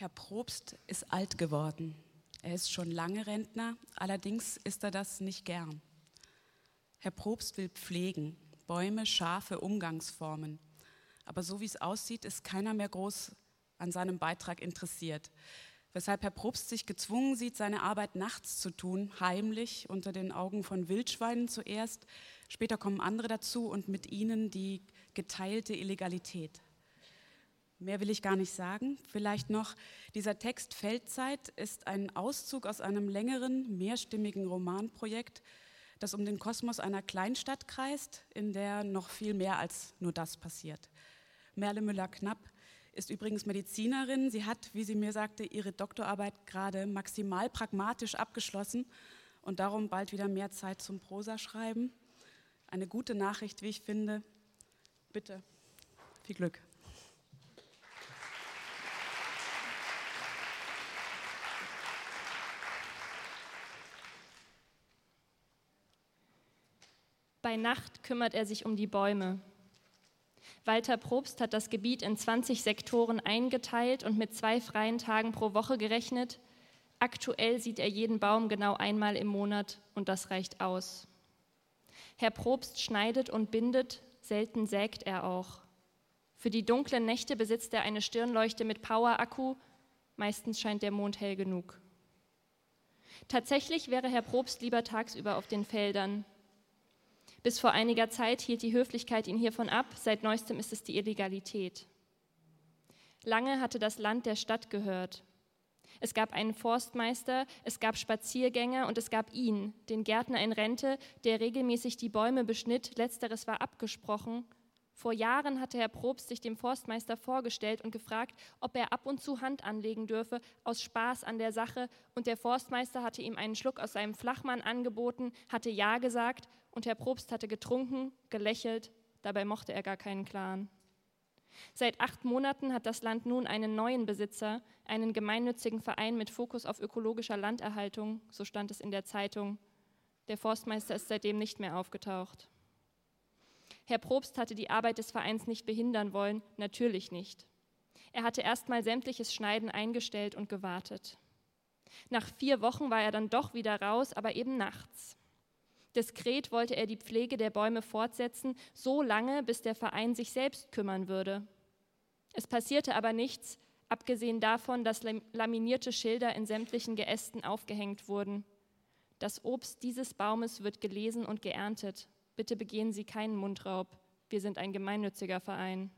Herr Probst ist alt geworden. Er ist schon lange Rentner, allerdings ist er das nicht gern. Herr Probst will pflegen, Bäume, scharfe Umgangsformen. Aber so wie es aussieht, ist keiner mehr groß an seinem Beitrag interessiert. Weshalb Herr Probst sich gezwungen sieht, seine Arbeit nachts zu tun, heimlich, unter den Augen von Wildschweinen zuerst. Später kommen andere dazu und mit ihnen die geteilte Illegalität. Mehr will ich gar nicht sagen. Vielleicht noch, dieser Text Feldzeit ist ein Auszug aus einem längeren, mehrstimmigen Romanprojekt, das um den Kosmos einer Kleinstadt kreist, in der noch viel mehr als nur das passiert. Merle Müller-Knapp ist übrigens Medizinerin. Sie hat, wie sie mir sagte, ihre Doktorarbeit gerade maximal pragmatisch abgeschlossen und darum bald wieder mehr Zeit zum Prosa-Schreiben. Eine gute Nachricht, wie ich finde. Bitte, viel Glück. Bei Nacht kümmert er sich um die Bäume. Walter Probst hat das Gebiet in 20 Sektoren eingeteilt und mit zwei freien Tagen pro Woche gerechnet. Aktuell sieht er jeden Baum genau einmal im Monat und das reicht aus. Herr Probst schneidet und bindet, selten sägt er auch. Für die dunklen Nächte besitzt er eine Stirnleuchte mit Power-Akku, meistens scheint der Mond hell genug. Tatsächlich wäre Herr Probst lieber tagsüber auf den Feldern, bis vor einiger Zeit hielt die Höflichkeit ihn hiervon ab, seit neuestem ist es die Illegalität. Lange hatte das Land der Stadt gehört. Es gab einen Forstmeister, es gab Spaziergänger und es gab ihn, den Gärtner in Rente, der regelmäßig die Bäume beschnitt. Letzteres war abgesprochen. Vor Jahren hatte Herr Probst sich dem Forstmeister vorgestellt und gefragt, ob er ab und zu Hand anlegen dürfe, aus Spaß an der Sache. Und der Forstmeister hatte ihm einen Schluck aus seinem Flachmann angeboten, hatte Ja gesagt und Herr Probst hatte getrunken, gelächelt, dabei mochte er gar keinen Clan. Seit acht Monaten hat das Land nun einen neuen Besitzer, einen gemeinnützigen Verein mit Fokus auf ökologischer Landerhaltung, so stand es in der Zeitung. Der Forstmeister ist seitdem nicht mehr aufgetaucht. Herr Probst hatte die Arbeit des Vereins nicht behindern wollen, natürlich nicht. Er hatte erstmal sämtliches Schneiden eingestellt und gewartet. Nach vier Wochen war er dann doch wieder raus, aber eben nachts. Diskret wollte er die Pflege der Bäume fortsetzen, so lange, bis der Verein sich selbst kümmern würde. Es passierte aber nichts, abgesehen davon, dass laminierte Schilder in sämtlichen Geästen aufgehängt wurden. Das Obst dieses Baumes wird gelesen und geerntet. Bitte begehen Sie keinen Mundraub. Wir sind ein gemeinnütziger Verein.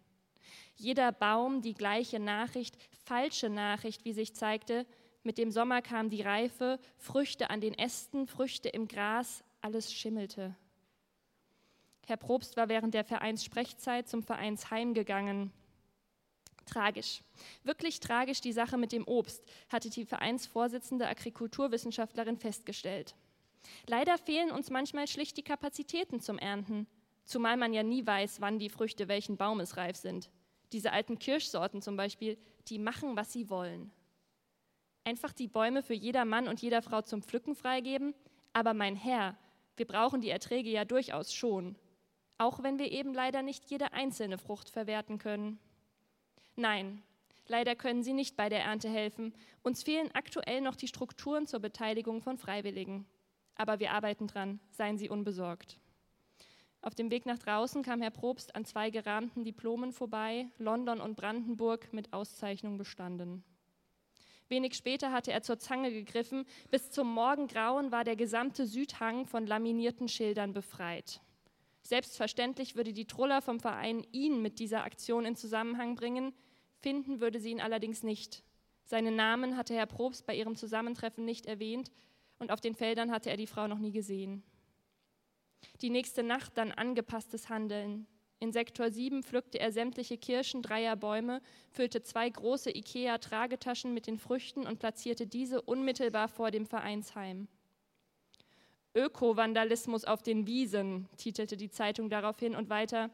Jeder Baum die gleiche Nachricht, falsche Nachricht, wie sich zeigte. Mit dem Sommer kam die Reife, Früchte an den Ästen, Früchte im Gras, alles schimmelte. Herr Probst war während der Vereinssprechzeit zum Vereinsheim gegangen. Tragisch, wirklich tragisch die Sache mit dem Obst, hatte die Vereinsvorsitzende Agrikulturwissenschaftlerin festgestellt. Leider fehlen uns manchmal schlicht die Kapazitäten zum Ernten, zumal man ja nie weiß, wann die Früchte welchen Baumes reif sind. Diese alten Kirschsorten zum Beispiel, die machen, was sie wollen. Einfach die Bäume für jeder Mann und jeder Frau zum Pflücken freigeben, aber mein Herr, wir brauchen die Erträge ja durchaus schon, auch wenn wir eben leider nicht jede einzelne Frucht verwerten können. Nein, leider können Sie nicht bei der Ernte helfen. Uns fehlen aktuell noch die Strukturen zur Beteiligung von Freiwilligen. Aber wir arbeiten dran, seien Sie unbesorgt. Auf dem Weg nach draußen kam Herr Probst an zwei gerahmten Diplomen vorbei, London und Brandenburg mit Auszeichnung bestanden. Wenig später hatte er zur Zange gegriffen. Bis zum Morgengrauen war der gesamte Südhang von laminierten Schildern befreit. Selbstverständlich würde die Truller vom Verein ihn mit dieser Aktion in Zusammenhang bringen, finden würde sie ihn allerdings nicht. Seinen Namen hatte Herr Probst bei ihrem Zusammentreffen nicht erwähnt und auf den Feldern hatte er die Frau noch nie gesehen. Die nächste Nacht dann angepasstes Handeln. In Sektor 7 pflückte er sämtliche Kirschen dreier Bäume, füllte zwei große IKEA-Tragetaschen mit den Früchten und platzierte diese unmittelbar vor dem Vereinsheim. Öko-Vandalismus auf den Wiesen, titelte die Zeitung daraufhin und weiter.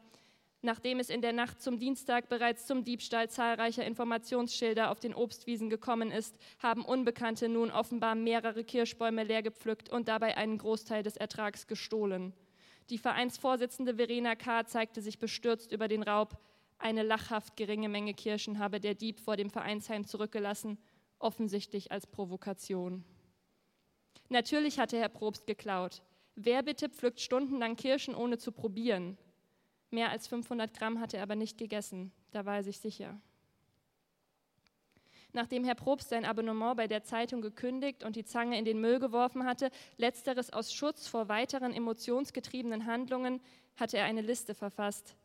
Nachdem es in der Nacht zum Dienstag bereits zum Diebstahl zahlreicher Informationsschilder auf den Obstwiesen gekommen ist, haben Unbekannte nun offenbar mehrere Kirschbäume leer gepflückt und dabei einen Großteil des Ertrags gestohlen. Die Vereinsvorsitzende Verena K. zeigte sich bestürzt über den Raub. Eine lachhaft geringe Menge Kirschen habe der Dieb vor dem Vereinsheim zurückgelassen, offensichtlich als Provokation. Natürlich hatte Herr Probst geklaut. Wer bitte pflückt stundenlang Kirschen, ohne zu probieren? Mehr als 500 Gramm hatte er aber nicht gegessen, da war er sich sicher. Nachdem Herr Probst sein Abonnement bei der Zeitung gekündigt und die Zange in den Müll geworfen hatte, letzteres aus Schutz vor weiteren emotionsgetriebenen Handlungen, hatte er eine Liste verfasst.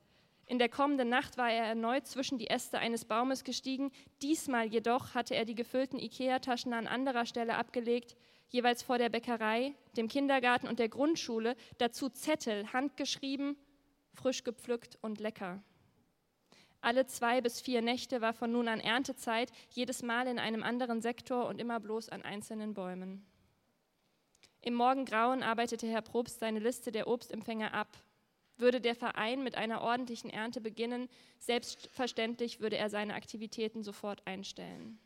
In der kommenden Nacht war er erneut zwischen die Äste eines Baumes gestiegen. Diesmal jedoch hatte er die gefüllten Ikea-Taschen an anderer Stelle abgelegt, jeweils vor der Bäckerei, dem Kindergarten und der Grundschule, dazu Zettel, handgeschrieben, frisch gepflückt und lecker. Alle zwei bis vier Nächte war von nun an Erntezeit, jedes Mal in einem anderen Sektor und immer bloß an einzelnen Bäumen. Im Morgengrauen arbeitete Herr Probst seine Liste der Obstempfänger ab. Würde der Verein mit einer ordentlichen Ernte beginnen, selbstverständlich würde er seine Aktivitäten sofort einstellen.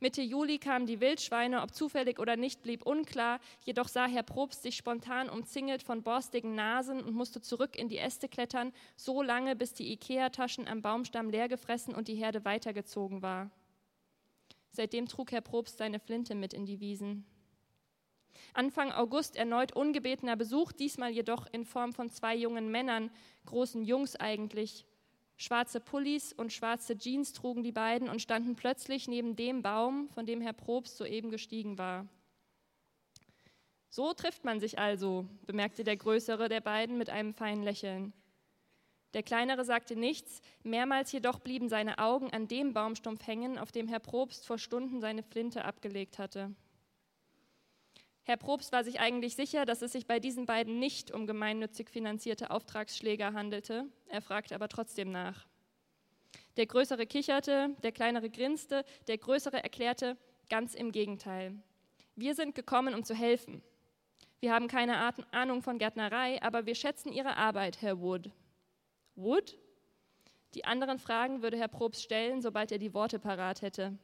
Mitte Juli kamen die Wildschweine, ob zufällig oder nicht, blieb unklar. Jedoch sah Herr Probst sich spontan umzingelt von borstigen Nasen und musste zurück in die Äste klettern, so lange, bis die Ikea-Taschen am Baumstamm leer gefressen und die Herde weitergezogen war. Seitdem trug Herr Probst seine Flinte mit in die Wiesen. Anfang August erneut ungebetener Besuch, diesmal jedoch in Form von zwei jungen Männern, großen Jungs eigentlich, Schwarze Pullis und schwarze Jeans trugen die beiden und standen plötzlich neben dem Baum, von dem Herr Probst soeben gestiegen war. So trifft man sich also, bemerkte der größere der beiden mit einem feinen Lächeln. Der kleinere sagte nichts, mehrmals jedoch blieben seine Augen an dem Baumstumpf hängen, auf dem Herr Probst vor Stunden seine Flinte abgelegt hatte. Herr Probst war sich eigentlich sicher, dass es sich bei diesen beiden nicht um gemeinnützig finanzierte Auftragsschläger handelte. Er fragte aber trotzdem nach. Der Größere kicherte, der Kleinere grinste, der Größere erklärte, ganz im Gegenteil. Wir sind gekommen, um zu helfen. Wir haben keine Ahnung von Gärtnerei, aber wir schätzen Ihre Arbeit, Herr Wood. Wood? Die anderen Fragen würde Herr Probst stellen, sobald er die Worte parat hätte.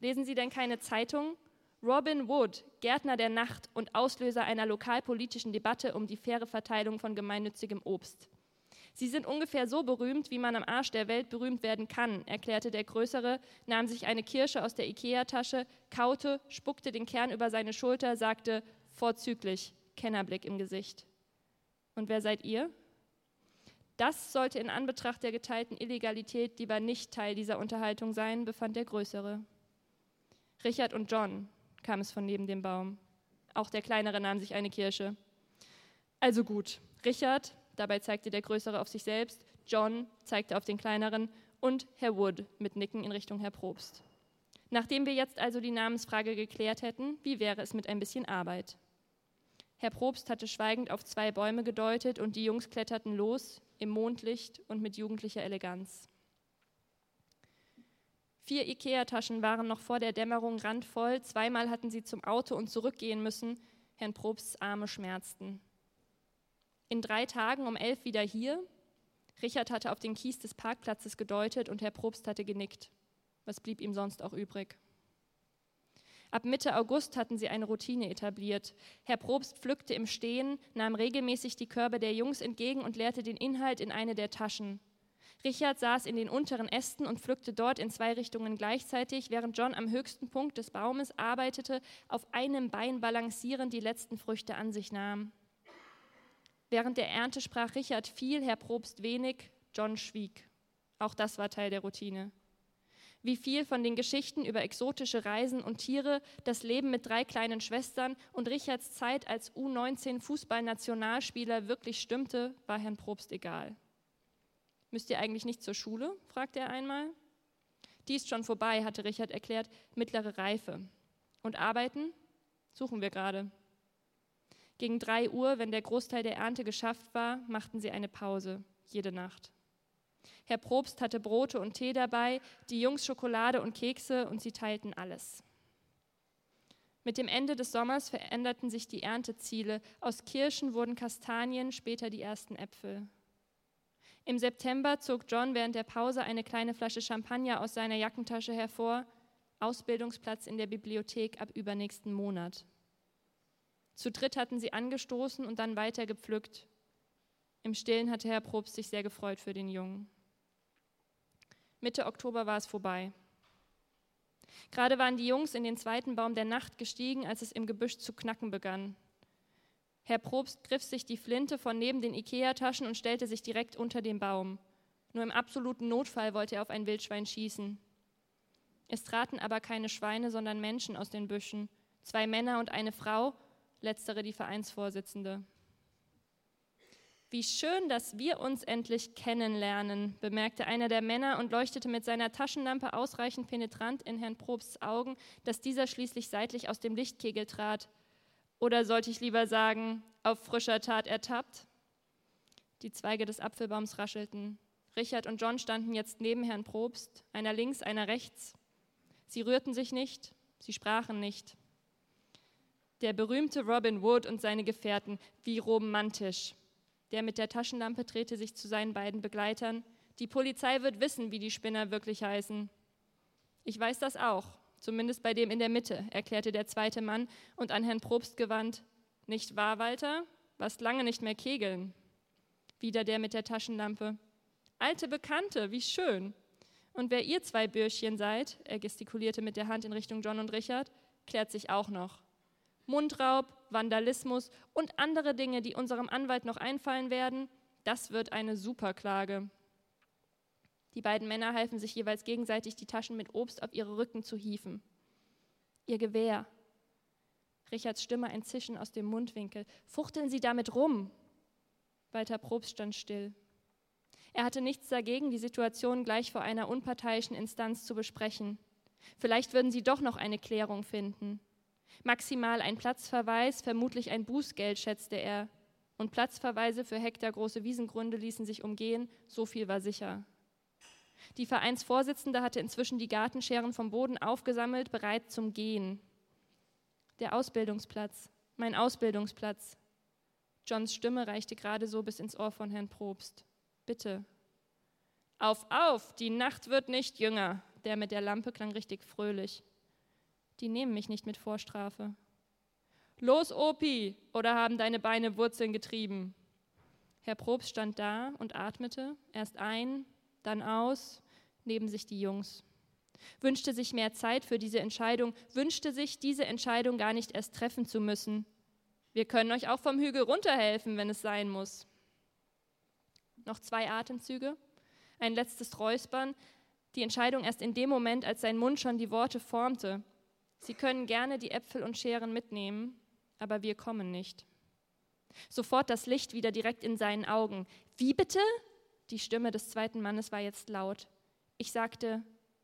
Lesen Sie denn keine Zeitung? Robin Wood, Gärtner der Nacht und Auslöser einer lokalpolitischen Debatte um die faire Verteilung von gemeinnützigem Obst. Sie sind ungefähr so berühmt, wie man am Arsch der Welt berühmt werden kann, erklärte der Größere, nahm sich eine Kirsche aus der Ikea-Tasche, kaute, spuckte den Kern über seine Schulter, sagte vorzüglich, Kennerblick im Gesicht. Und wer seid ihr? Das sollte in Anbetracht der geteilten Illegalität lieber nicht Teil dieser Unterhaltung sein, befand der Größere. Richard und John, kam es von neben dem Baum. Auch der Kleinere nahm sich eine Kirsche. Also gut, Richard, dabei zeigte der Größere auf sich selbst, John zeigte auf den Kleineren und Herr Wood mit Nicken in Richtung Herr Probst. Nachdem wir jetzt also die Namensfrage geklärt hätten, wie wäre es mit ein bisschen Arbeit? Herr Probst hatte schweigend auf zwei Bäume gedeutet und die Jungs kletterten los im Mondlicht und mit jugendlicher Eleganz. Vier Ikea-Taschen waren noch vor der Dämmerung randvoll. Zweimal hatten sie zum Auto und zurückgehen müssen. Herrn Probsts Arme schmerzten. In drei Tagen um elf wieder hier. Richard hatte auf den Kies des Parkplatzes gedeutet und Herr Probst hatte genickt. Was blieb ihm sonst auch übrig? Ab Mitte August hatten sie eine Routine etabliert. Herr Probst pflückte im Stehen, nahm regelmäßig die Körbe der Jungs entgegen und leerte den Inhalt in eine der Taschen. Richard saß in den unteren Ästen und pflückte dort in zwei Richtungen gleichzeitig, während John am höchsten Punkt des Baumes arbeitete, auf einem Bein balancierend die letzten Früchte an sich nahm. Während der Ernte sprach Richard viel, Herr Probst wenig, John schwieg. Auch das war Teil der Routine. Wie viel von den Geschichten über exotische Reisen und Tiere, das Leben mit drei kleinen Schwestern und Richards Zeit als U19 Fußballnationalspieler wirklich stimmte, war Herrn Probst egal. Müsst ihr eigentlich nicht zur Schule? fragte er einmal. Die ist schon vorbei, hatte Richard erklärt, mittlere Reife. Und arbeiten? Suchen wir gerade. Gegen drei Uhr, wenn der Großteil der Ernte geschafft war, machten sie eine Pause, jede Nacht. Herr Probst hatte Brote und Tee dabei, die Jungs Schokolade und Kekse und sie teilten alles. Mit dem Ende des Sommers veränderten sich die Ernteziele. Aus Kirschen wurden Kastanien, später die ersten Äpfel. Im September zog John während der Pause eine kleine Flasche Champagner aus seiner Jackentasche hervor. Ausbildungsplatz in der Bibliothek ab übernächsten Monat. Zu dritt hatten sie angestoßen und dann weiter gepflückt. Im Stillen hatte Herr Probst sich sehr gefreut für den Jungen. Mitte Oktober war es vorbei. Gerade waren die Jungs in den zweiten Baum der Nacht gestiegen, als es im Gebüsch zu knacken begann. Herr Probst griff sich die Flinte von neben den Ikea-Taschen und stellte sich direkt unter den Baum. Nur im absoluten Notfall wollte er auf ein Wildschwein schießen. Es traten aber keine Schweine, sondern Menschen aus den Büschen. Zwei Männer und eine Frau, letztere die Vereinsvorsitzende. Wie schön, dass wir uns endlich kennenlernen, bemerkte einer der Männer und leuchtete mit seiner Taschenlampe ausreichend penetrant in Herrn Probsts Augen, dass dieser schließlich seitlich aus dem Lichtkegel trat. Oder sollte ich lieber sagen, auf frischer Tat ertappt? Die Zweige des Apfelbaums raschelten. Richard und John standen jetzt neben Herrn Probst, einer links, einer rechts. Sie rührten sich nicht, sie sprachen nicht. Der berühmte Robin Wood und seine Gefährten, wie romantisch. Der mit der Taschenlampe drehte sich zu seinen beiden Begleitern. Die Polizei wird wissen, wie die Spinner wirklich heißen. Ich weiß das auch, zumindest bei dem in der Mitte, erklärte der zweite Mann und an Herrn Probst gewandt. Nicht wahr, Walter? Warst lange nicht mehr kegeln. Wieder der mit der Taschenlampe. Alte Bekannte, wie schön. Und wer ihr zwei Bürschchen seid, er gestikulierte mit der Hand in Richtung John und Richard, klärt sich auch noch. Mundraub, Vandalismus und andere Dinge, die unserem Anwalt noch einfallen werden, das wird eine Superklage. Die beiden Männer halfen sich jeweils gegenseitig die Taschen mit Obst auf ihre Rücken zu hieven. Ihr Gewehr. Richards Stimme ein Zischen aus dem Mundwinkel. Fuchteln Sie damit rum. Walter Probst stand still. Er hatte nichts dagegen, die Situation gleich vor einer unparteiischen Instanz zu besprechen. Vielleicht würden sie doch noch eine Klärung finden. Maximal ein Platzverweis, vermutlich ein Bußgeld, schätzte er. Und Platzverweise für hektargroße Wiesengründe ließen sich umgehen, so viel war sicher. Die Vereinsvorsitzende hatte inzwischen die Gartenscheren vom Boden aufgesammelt, bereit zum Gehen. Der Ausbildungsplatz, mein Ausbildungsplatz. Johns Stimme reichte gerade so bis ins Ohr von Herrn Probst. Bitte. Auf, auf, die Nacht wird nicht jünger. Der mit der Lampe klang richtig fröhlich. Die nehmen mich nicht mit Vorstrafe. Los, Opi, oder haben deine Beine Wurzeln getrieben? Herr Probst stand da und atmete, erst ein, dann aus, neben sich die Jungs. Wünschte sich mehr Zeit für diese Entscheidung, wünschte sich, diese Entscheidung gar nicht erst treffen zu müssen. Wir können euch auch vom Hügel runterhelfen, wenn es sein muss. Noch zwei Atemzüge, ein letztes Räuspern, die Entscheidung erst in dem Moment, als sein Mund schon die Worte formte. Sie können gerne die Äpfel und Scheren mitnehmen, aber wir kommen nicht. Sofort das Licht wieder direkt in seinen Augen. Wie bitte? Die Stimme des zweiten Mannes war jetzt laut. Ich sagte,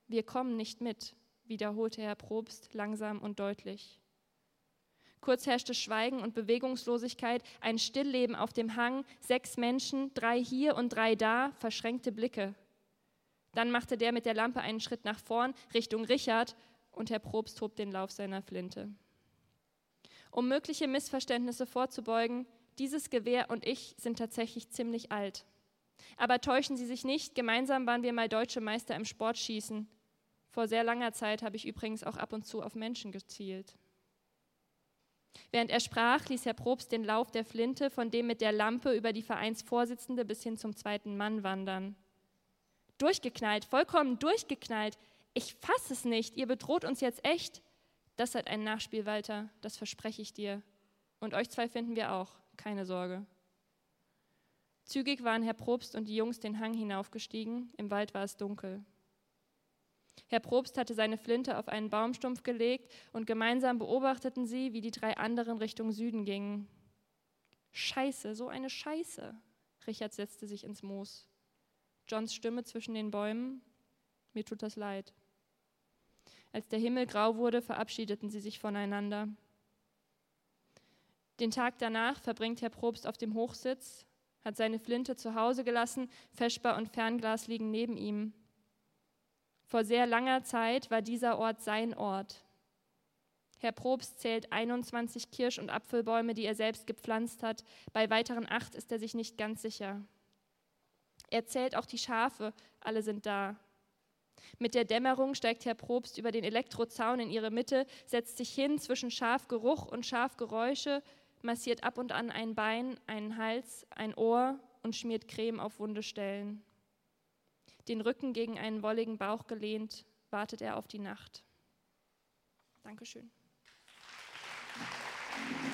wir kommen nicht mit, wiederholte Herr Probst langsam und deutlich. Kurz herrschte Schweigen und Bewegungslosigkeit, ein Stillleben auf dem Hang, sechs Menschen, drei hier und drei da, verschränkte Blicke. Dann machte der mit der Lampe einen Schritt nach vorn, Richtung Richard, und Herr Probst hob den Lauf seiner Flinte. Um mögliche Missverständnisse vorzubeugen, dieses Gewehr und ich sind tatsächlich ziemlich alt. Aber täuschen Sie sich nicht, gemeinsam waren wir mal deutsche Meister im Sportschießen. Vor sehr langer Zeit habe ich übrigens auch ab und zu auf Menschen gezielt. Während er sprach, ließ Herr Probst den Lauf der Flinte von dem mit der Lampe über die Vereinsvorsitzende bis hin zum zweiten Mann wandern. Durchgeknallt, vollkommen durchgeknallt. Ich fasse es nicht, ihr bedroht uns jetzt echt. Das hat ein Nachspiel, Walter, das verspreche ich dir. Und euch zwei finden wir auch, keine Sorge. Zügig waren Herr Probst und die Jungs den Hang hinaufgestiegen, im Wald war es dunkel. Herr Probst hatte seine Flinte auf einen Baumstumpf gelegt und gemeinsam beobachteten sie, wie die drei anderen Richtung Süden gingen. Scheiße, so eine Scheiße. Richard setzte sich ins Moos. Johns Stimme zwischen den Bäumen. Mir tut das leid. Als der Himmel grau wurde, verabschiedeten sie sich voneinander. Den Tag danach verbringt Herr Probst auf dem Hochsitz, hat seine Flinte zu Hause gelassen, Feschbar und Fernglas liegen neben ihm. Vor sehr langer Zeit war dieser Ort sein Ort. Herr Probst zählt 21 Kirsch- und Apfelbäume, die er selbst gepflanzt hat. Bei weiteren acht ist er sich nicht ganz sicher. Er zählt auch die Schafe, alle sind da. Mit der Dämmerung steigt Herr Probst über den Elektrozaun in ihre Mitte, setzt sich hin zwischen Schafgeruch und Schafgeräusche, massiert ab und an ein Bein, einen Hals, ein Ohr und schmiert Creme auf wunde Stellen. Den Rücken gegen einen wolligen Bauch gelehnt, wartet er auf die Nacht. Dankeschön. Applaus